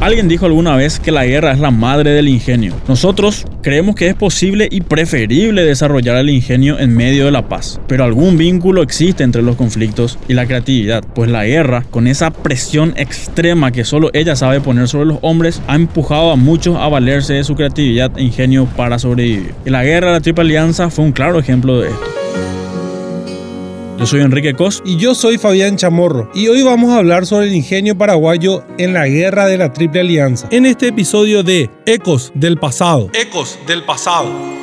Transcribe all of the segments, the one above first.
Alguien dijo alguna vez que la guerra es la madre del ingenio. Nosotros creemos que es posible y preferible desarrollar el ingenio en medio de la paz, pero algún vínculo existe entre los conflictos y la creatividad, pues la guerra, con esa presión extrema que solo ella sabe poner sobre los hombres, ha empujado a muchos a valerse de su creatividad e ingenio para sobrevivir. Y la guerra de la Triple Alianza fue un claro ejemplo de esto. Yo soy Enrique Cos. Y yo soy Fabián Chamorro. Y hoy vamos a hablar sobre el ingenio paraguayo en la guerra de la Triple Alianza. En este episodio de Ecos del pasado. Ecos del pasado.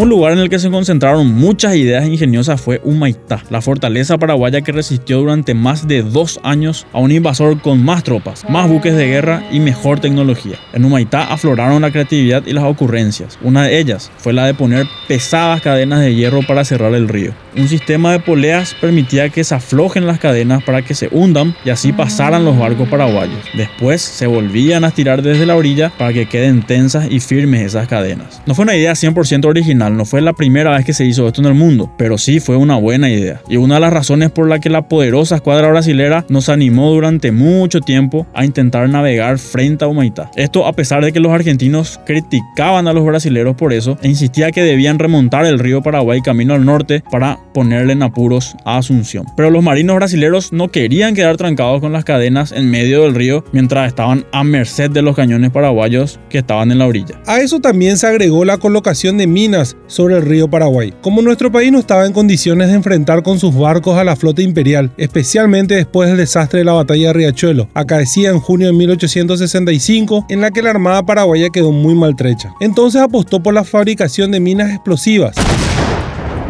Un lugar en el que se concentraron muchas ideas ingeniosas fue Humaitá, la fortaleza paraguaya que resistió durante más de dos años a un invasor con más tropas, más buques de guerra y mejor tecnología. En Humaitá afloraron la creatividad y las ocurrencias. Una de ellas fue la de poner pesadas cadenas de hierro para cerrar el río. Un sistema de poleas permitía que se aflojen las cadenas para que se hundan y así pasaran los barcos paraguayos. Después se volvían a estirar desde la orilla para que queden tensas y firmes esas cadenas. No fue una idea 100% original no fue la primera vez que se hizo esto en el mundo, pero sí fue una buena idea. Y una de las razones por la que la poderosa escuadra brasilera nos animó durante mucho tiempo a intentar navegar frente a Humaitá. Esto a pesar de que los argentinos criticaban a los brasileros por eso e insistía que debían remontar el río Paraguay camino al norte para ponerle en apuros a Asunción. Pero los marinos brasileros no querían quedar trancados con las cadenas en medio del río mientras estaban a merced de los cañones paraguayos que estaban en la orilla. A eso también se agregó la colocación de minas sobre el río Paraguay. Como nuestro país no estaba en condiciones de enfrentar con sus barcos a la flota imperial, especialmente después del desastre de la batalla de Riachuelo, acaecida en junio de 1865, en la que la Armada paraguaya quedó muy maltrecha. Entonces apostó por la fabricación de minas explosivas.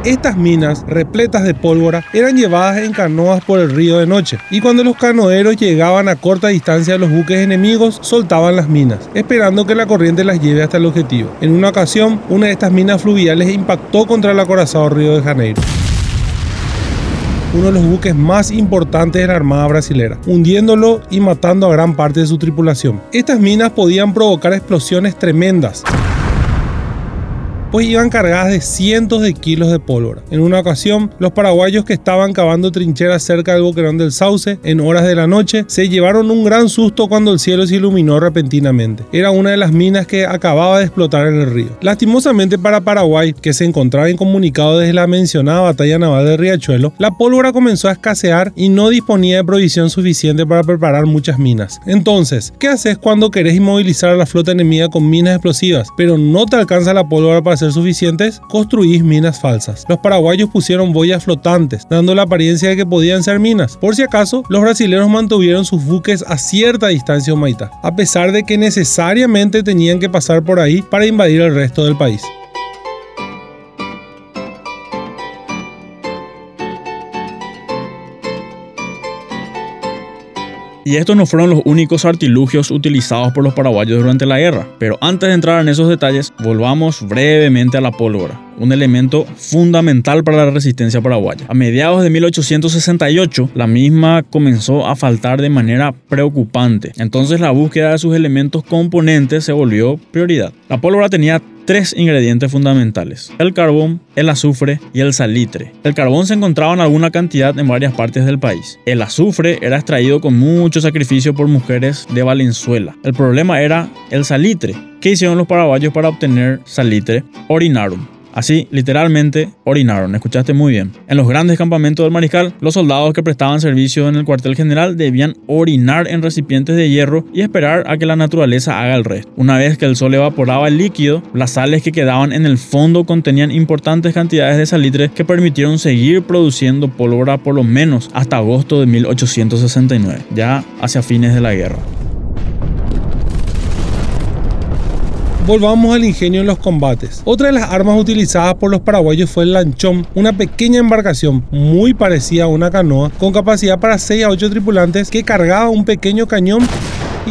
Estas minas, repletas de pólvora, eran llevadas en canoas por el río de noche, y cuando los canoeros llegaban a corta distancia de los buques enemigos, soltaban las minas, esperando que la corriente las lleve hasta el objetivo. En una ocasión, una de estas minas fluviales impactó contra el acorazado Río de Janeiro uno de los buques más importantes de la Armada brasilera, hundiéndolo y matando a gran parte de su tripulación. Estas minas podían provocar explosiones tremendas, pues iban cargadas de cientos de kilos de pólvora. En una ocasión, los paraguayos que estaban cavando trincheras cerca del boquerón del Sauce en horas de la noche se llevaron un gran susto cuando el cielo se iluminó repentinamente. Era una de las minas que acababa de explotar en el río. Lastimosamente para Paraguay, que se encontraba incomunicado desde la mencionada batalla naval de Riachuelo, la pólvora comenzó a escasear y no disponía de provisión suficiente para preparar muchas minas. Entonces, ¿qué haces cuando querés inmovilizar a la flota enemiga con minas explosivas, pero no te alcanza la pólvora para ser suficientes, construís minas falsas. Los paraguayos pusieron boyas flotantes, dando la apariencia de que podían ser minas. Por si acaso, los brasileños mantuvieron sus buques a cierta distancia Humaitá, a pesar de que necesariamente tenían que pasar por ahí para invadir el resto del país. Y estos no fueron los únicos artilugios utilizados por los paraguayos durante la guerra. Pero antes de entrar en esos detalles, volvamos brevemente a la pólvora un elemento fundamental para la resistencia paraguaya. A mediados de 1868, la misma comenzó a faltar de manera preocupante. Entonces la búsqueda de sus elementos componentes se volvió prioridad. La pólvora tenía tres ingredientes fundamentales, el carbón, el azufre y el salitre. El carbón se encontraba en alguna cantidad en varias partes del país. El azufre era extraído con mucho sacrificio por mujeres de Valenzuela. El problema era el salitre. ¿Qué hicieron los paraguayos para obtener salitre? Orinarum. Así, literalmente, orinaron, escuchaste muy bien. En los grandes campamentos del mariscal, los soldados que prestaban servicio en el cuartel general debían orinar en recipientes de hierro y esperar a que la naturaleza haga el resto. Una vez que el sol evaporaba el líquido, las sales que quedaban en el fondo contenían importantes cantidades de salitre que permitieron seguir produciendo pólvora por lo menos hasta agosto de 1869, ya hacia fines de la guerra. Volvamos al ingenio en los combates. Otra de las armas utilizadas por los paraguayos fue el lanchón, una pequeña embarcación muy parecida a una canoa con capacidad para 6 a 8 tripulantes que cargaba un pequeño cañón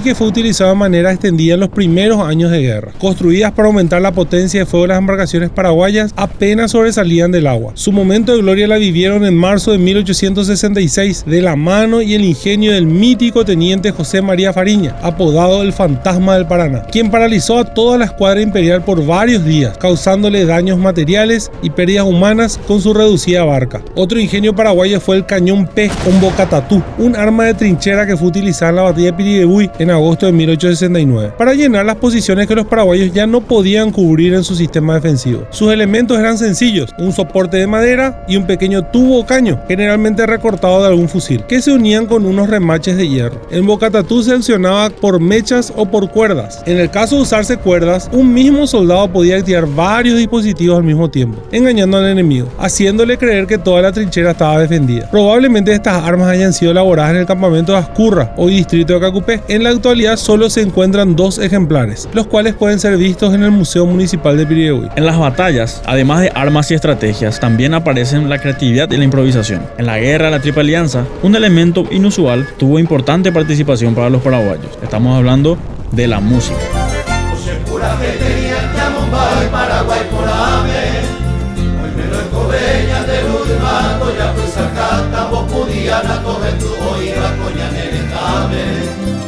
que fue utilizado de manera extendida en los primeros años de guerra. Construidas para aumentar la potencia de fuego de las embarcaciones paraguayas, apenas sobresalían del agua. Su momento de gloria la vivieron en marzo de 1866 de la mano y el ingenio del mítico teniente José María Fariña, apodado el Fantasma del Paraná, quien paralizó a toda la escuadra imperial por varios días, causándole daños materiales y pérdidas humanas con su reducida barca. Otro ingenio paraguayo fue el cañón P con bocatatú, un arma de trinchera que fue utilizada en la batalla de Piribebuy en agosto de 1869, para llenar las posiciones que los paraguayos ya no podían cubrir en su sistema defensivo. Sus elementos eran sencillos, un soporte de madera y un pequeño tubo o caño, generalmente recortado de algún fusil, que se unían con unos remaches de hierro. El bocatatú se accionaba por mechas o por cuerdas. En el caso de usarse cuerdas, un mismo soldado podía activar varios dispositivos al mismo tiempo, engañando al enemigo, haciéndole creer que toda la trinchera estaba defendida. Probablemente estas armas hayan sido elaboradas en el campamento de Ascurra, hoy distrito de Cacupé. En la actualidad solo se encuentran dos ejemplares, los cuales pueden ser vistos en el Museo Municipal de Piribebuy. En las batallas, además de armas y estrategias, también aparecen la creatividad y la improvisación. En la guerra la Triple Alianza, un elemento inusual tuvo importante participación para los paraguayos. Estamos hablando de la música.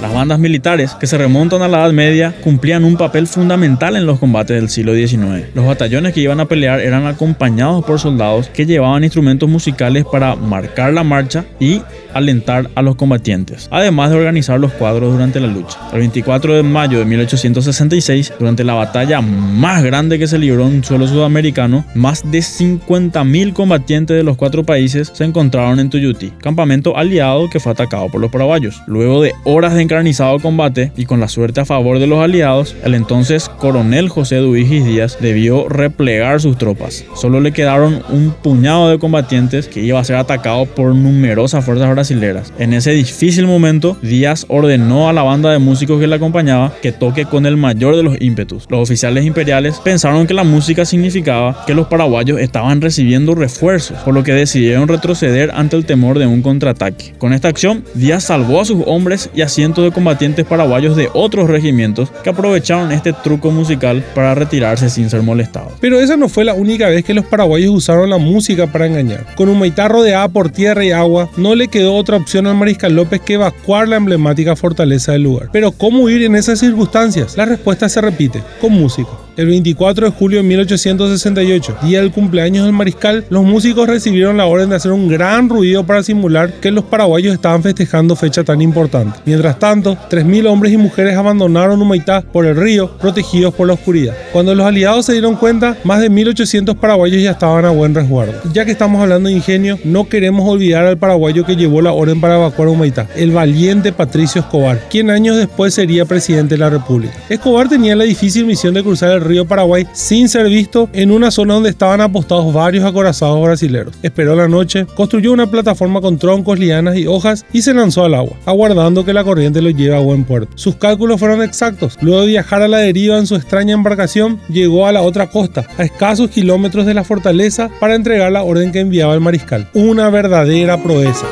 Las bandas militares que se remontan a la Edad Media cumplían un papel fundamental en los combates del siglo XIX. Los batallones que iban a pelear eran acompañados por soldados que llevaban instrumentos musicales para marcar la marcha y alentar a los combatientes, además de organizar los cuadros durante la lucha. El 24 de mayo de 1866, durante la batalla más grande que se libró en suelo sudamericano, más de 50.000 combatientes de los cuatro países se encontraron en Tuyuti, campamento aliado que fue atacado por los paraguayos. Luego de horas de encarnizado combate y con la suerte a favor de los aliados, el entonces coronel José Duigis Díaz debió replegar sus tropas. Solo le quedaron un puñado de combatientes que iba a ser atacado por numerosas fuerzas brasileras. En ese difícil momento, Díaz ordenó a la banda de músicos que le acompañaba que toque con el mayor de los ímpetus. Los oficiales imperiales pensaron que la música significaba que los paraguayos estaban recibiendo refuerzos, por lo que decidieron retroceder ante el temor de un contraataque. Con esta acción, Díaz salvó a sus hombres y a cientos de combatientes paraguayos de otros regimientos que aprovecharon este truco musical para retirarse sin ser molestados. Pero esa no fue la única vez que los paraguayos usaron la música para engañar. Con Humaitá rodeada por tierra y agua, no le quedó otra opción al mariscal López que evacuar la emblemática fortaleza del lugar. Pero ¿cómo huir en esas circunstancias? La respuesta se repite, con música. El 24 de julio de 1868, día del cumpleaños del mariscal, los músicos recibieron la orden de hacer un gran ruido para simular que los paraguayos estaban festejando fecha tan importante. Mientras tanto, 3.000 hombres y mujeres abandonaron Humaitá por el río, protegidos por la oscuridad. Cuando los aliados se dieron cuenta, más de 1.800 paraguayos ya estaban a buen resguardo. Ya que estamos hablando de ingenio, no queremos olvidar al paraguayo que llevó la orden para evacuar Humaitá, el valiente Patricio Escobar, quien años después sería presidente de la República. Escobar tenía la difícil misión de cruzar el río Paraguay sin ser visto en una zona donde estaban apostados varios acorazados brasileños. Esperó la noche, construyó una plataforma con troncos, lianas y hojas y se lanzó al agua, aguardando que la corriente lo lleve a buen puerto. Sus cálculos fueron exactos. Luego de viajar a la deriva en su extraña embarcación, llegó a la otra costa, a escasos kilómetros de la fortaleza, para entregar la orden que enviaba el mariscal. Una verdadera proeza.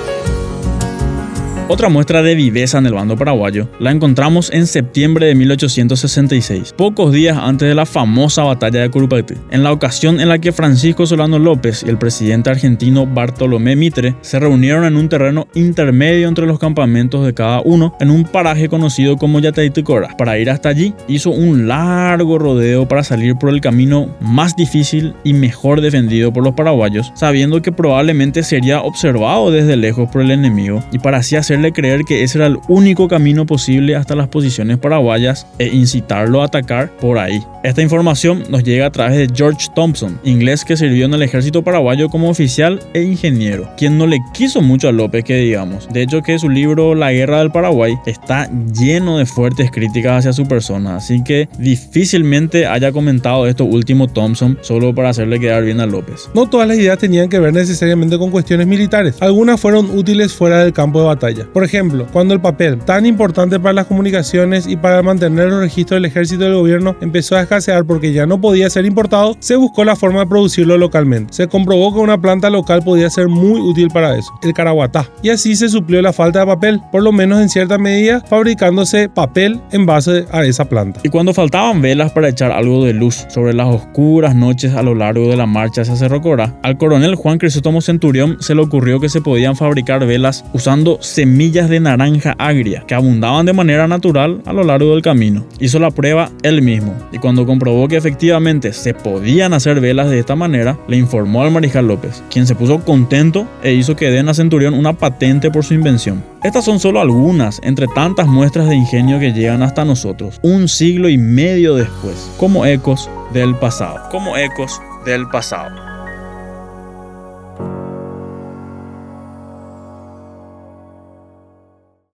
Otra muestra de viveza en el bando paraguayo la encontramos en septiembre de 1866, pocos días antes de la famosa batalla de Curupaytí, en la ocasión en la que Francisco Solano López y el presidente argentino Bartolomé Mitre se reunieron en un terreno intermedio entre los campamentos de cada uno en un paraje conocido como Yataiticora. Para ir hasta allí, hizo un largo rodeo para salir por el camino más difícil y mejor defendido por los paraguayos, sabiendo que probablemente sería observado desde lejos por el enemigo y para así hacer creer que ese era el único camino posible hasta las posiciones paraguayas e incitarlo a atacar por ahí. Esta información nos llega a través de George Thompson, inglés que sirvió en el ejército paraguayo como oficial e ingeniero, quien no le quiso mucho a López que digamos. De hecho que su libro La Guerra del Paraguay está lleno de fuertes críticas hacia su persona, así que difícilmente haya comentado esto último Thompson solo para hacerle quedar bien a López. No todas las ideas tenían que ver necesariamente con cuestiones militares, algunas fueron útiles fuera del campo de batalla. Por ejemplo, cuando el papel, tan importante para las comunicaciones y para mantener los registros del ejército del gobierno, empezó a escasear porque ya no podía ser importado, se buscó la forma de producirlo localmente. Se comprobó que una planta local podía ser muy útil para eso, el caraguatá. Y así se suplió la falta de papel, por lo menos en cierta medida, fabricándose papel en base a esa planta. Y cuando faltaban velas para echar algo de luz sobre las oscuras noches a lo largo de la marcha hacia Cerro Corá, al coronel Juan Crisóstomo Centurión se le ocurrió que se podían fabricar velas usando de naranja agria que abundaban de manera natural a lo largo del camino. Hizo la prueba él mismo y cuando comprobó que efectivamente se podían hacer velas de esta manera, le informó al mariscal López, quien se puso contento e hizo que den a Centurión una patente por su invención. Estas son solo algunas entre tantas muestras de ingenio que llegan hasta nosotros, un siglo y medio después, como ecos del pasado, como ecos del pasado.